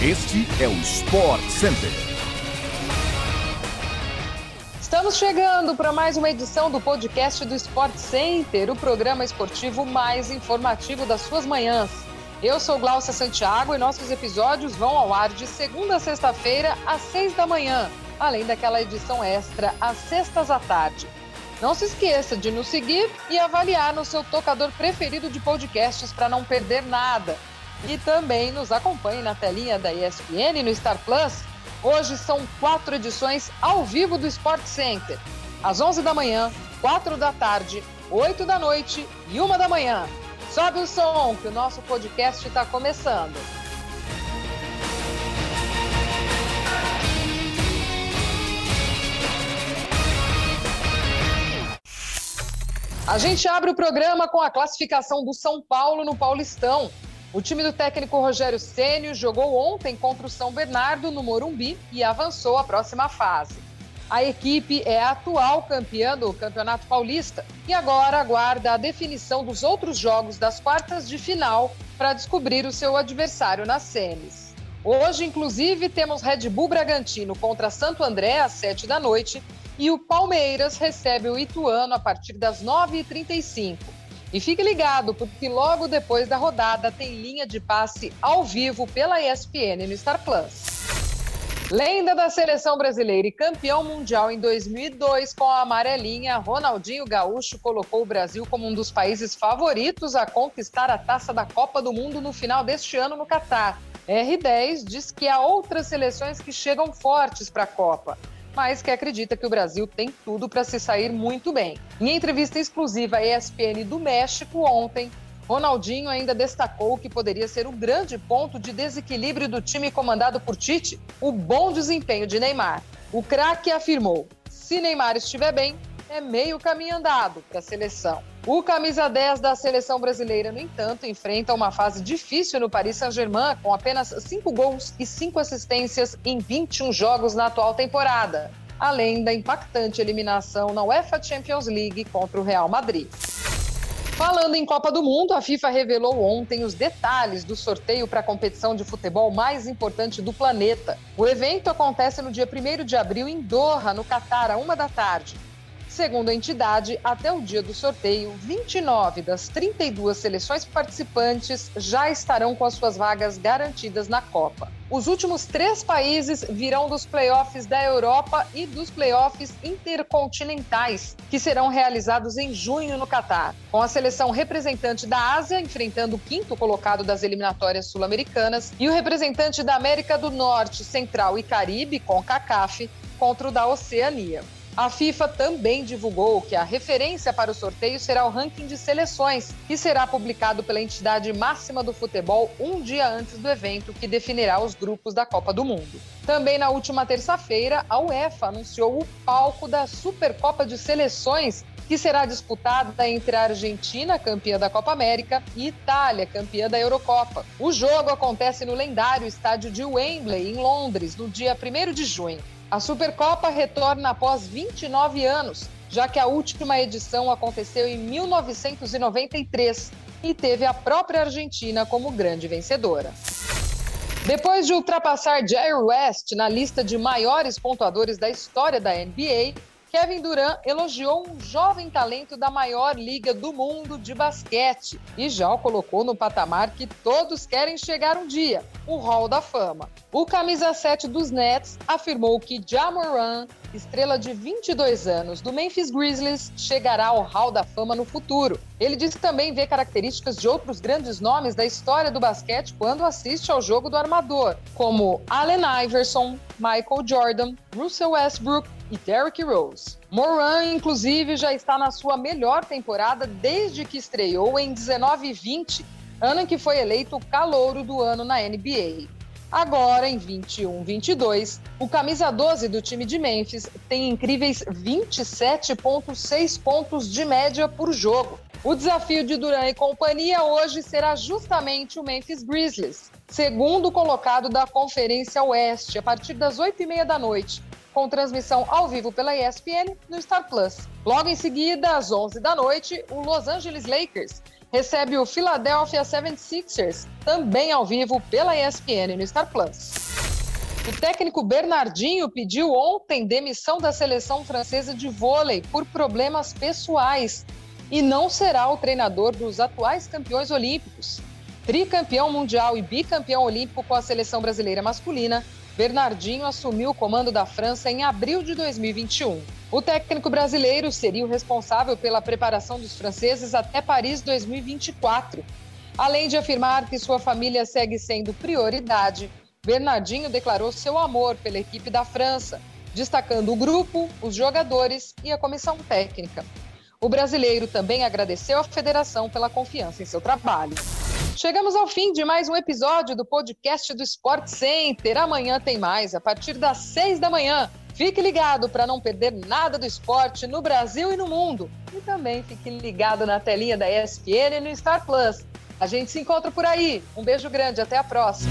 Este é o Sport Center. Estamos chegando para mais uma edição do podcast do Sport Center, o programa esportivo mais informativo das suas manhãs. Eu sou Glaucia Santiago e nossos episódios vão ao ar de segunda a sexta-feira às seis da manhã, além daquela edição extra às sextas à tarde. Não se esqueça de nos seguir e avaliar no seu tocador preferido de podcasts para não perder nada. E também nos acompanhe na telinha da ESPN no Star Plus. Hoje são quatro edições ao vivo do Sport Center. Às 11 da manhã, 4 da tarde, 8 da noite e 1 da manhã. Sobe o som que o nosso podcast está começando. A gente abre o programa com a classificação do São Paulo no Paulistão. O time do técnico Rogério Ceni jogou ontem contra o São Bernardo no Morumbi e avançou à próxima fase. A equipe é a atual campeã do Campeonato Paulista e agora aguarda a definição dos outros jogos das quartas de final para descobrir o seu adversário nas semis. Hoje, inclusive, temos Red Bull Bragantino contra Santo André às 7 da noite e o Palmeiras recebe o Ituano a partir das 9h35. E fique ligado, porque logo depois da rodada tem linha de passe ao vivo pela ESPN no Star Plus. Lenda da seleção brasileira e campeão mundial em 2002 com a amarelinha, Ronaldinho Gaúcho colocou o Brasil como um dos países favoritos a conquistar a taça da Copa do Mundo no final deste ano no Catar. R10 diz que há outras seleções que chegam fortes para a Copa mas que acredita que o Brasil tem tudo para se sair muito bem. Em entrevista exclusiva à ESPN do México ontem, Ronaldinho ainda destacou que poderia ser um grande ponto de desequilíbrio do time comandado por Tite, o bom desempenho de Neymar. O craque afirmou: se Neymar estiver bem, é meio caminho andado para a seleção. O camisa 10 da seleção brasileira, no entanto, enfrenta uma fase difícil no Paris Saint-Germain, com apenas 5 gols e 5 assistências em 21 jogos na atual temporada, além da impactante eliminação na UEFA Champions League contra o Real Madrid. Falando em Copa do Mundo, a FIFA revelou ontem os detalhes do sorteio para a competição de futebol mais importante do planeta. O evento acontece no dia 1 de abril em Doha, no Catar, a uma da tarde. Segundo a entidade, até o dia do sorteio, 29 das 32 seleções participantes já estarão com as suas vagas garantidas na Copa. Os últimos três países virão dos playoffs da Europa e dos playoffs intercontinentais, que serão realizados em junho no Catar, com a seleção representante da Ásia enfrentando o quinto colocado das eliminatórias sul-americanas e o representante da América do Norte, Central e Caribe, com CACAF, contra o da Oceania. A FIFA também divulgou que a referência para o sorteio será o ranking de seleções, que será publicado pela entidade máxima do futebol um dia antes do evento, que definirá os grupos da Copa do Mundo. Também na última terça-feira, a UEFA anunciou o palco da Supercopa de Seleções, que será disputada entre a Argentina, campeã da Copa América, e Itália, campeã da Eurocopa. O jogo acontece no lendário estádio de Wembley, em Londres, no dia 1 de junho. A Supercopa retorna após 29 anos, já que a última edição aconteceu em 1993 e teve a própria Argentina como grande vencedora. Depois de ultrapassar Jerry West na lista de maiores pontuadores da história da NBA, Kevin Durant elogiou um jovem talento da maior liga do mundo de basquete e já o colocou no patamar que todos querem chegar um dia, o Hall da Fama. O camisa 7 dos Nets afirmou que Jamoran, estrela de 22 anos do Memphis Grizzlies, chegará ao Hall da Fama no futuro. Ele disse que também vê características de outros grandes nomes da história do basquete quando assiste ao jogo do armador, como Allen Iverson, Michael Jordan, Russell Westbrook e Derrick Rose. Moran, inclusive, já está na sua melhor temporada desde que estreou em 19 e 20, ano em que foi eleito calouro do ano na NBA. Agora, em 21-22, o camisa 12 do time de Memphis tem incríveis 27,6 pontos de média por jogo. O desafio de Duran e companhia hoje será justamente o Memphis Grizzlies, segundo colocado da Conferência Oeste, a partir das 8h30 da noite, com transmissão ao vivo pela ESPN no Star Plus. Logo em seguida, às 11 da noite, o Los Angeles Lakers recebe o Philadelphia 76ers, também ao vivo pela ESPN no Star Plus. O técnico Bernardinho pediu ontem demissão da seleção francesa de vôlei por problemas pessoais e não será o treinador dos atuais campeões olímpicos. Tricampeão mundial e bicampeão olímpico com a seleção brasileira masculina, Bernardinho assumiu o comando da França em abril de 2021. O técnico brasileiro seria o responsável pela preparação dos franceses até Paris 2024. Além de afirmar que sua família segue sendo prioridade, Bernardinho declarou seu amor pela equipe da França, destacando o grupo, os jogadores e a comissão técnica. O brasileiro também agradeceu à federação pela confiança em seu trabalho. Chegamos ao fim de mais um episódio do podcast do Sport Center. Amanhã tem mais, a partir das seis da manhã. Fique ligado para não perder nada do esporte no Brasil e no mundo. E também fique ligado na telinha da ESPN e no Star Plus. A gente se encontra por aí. Um beijo grande, até a próxima.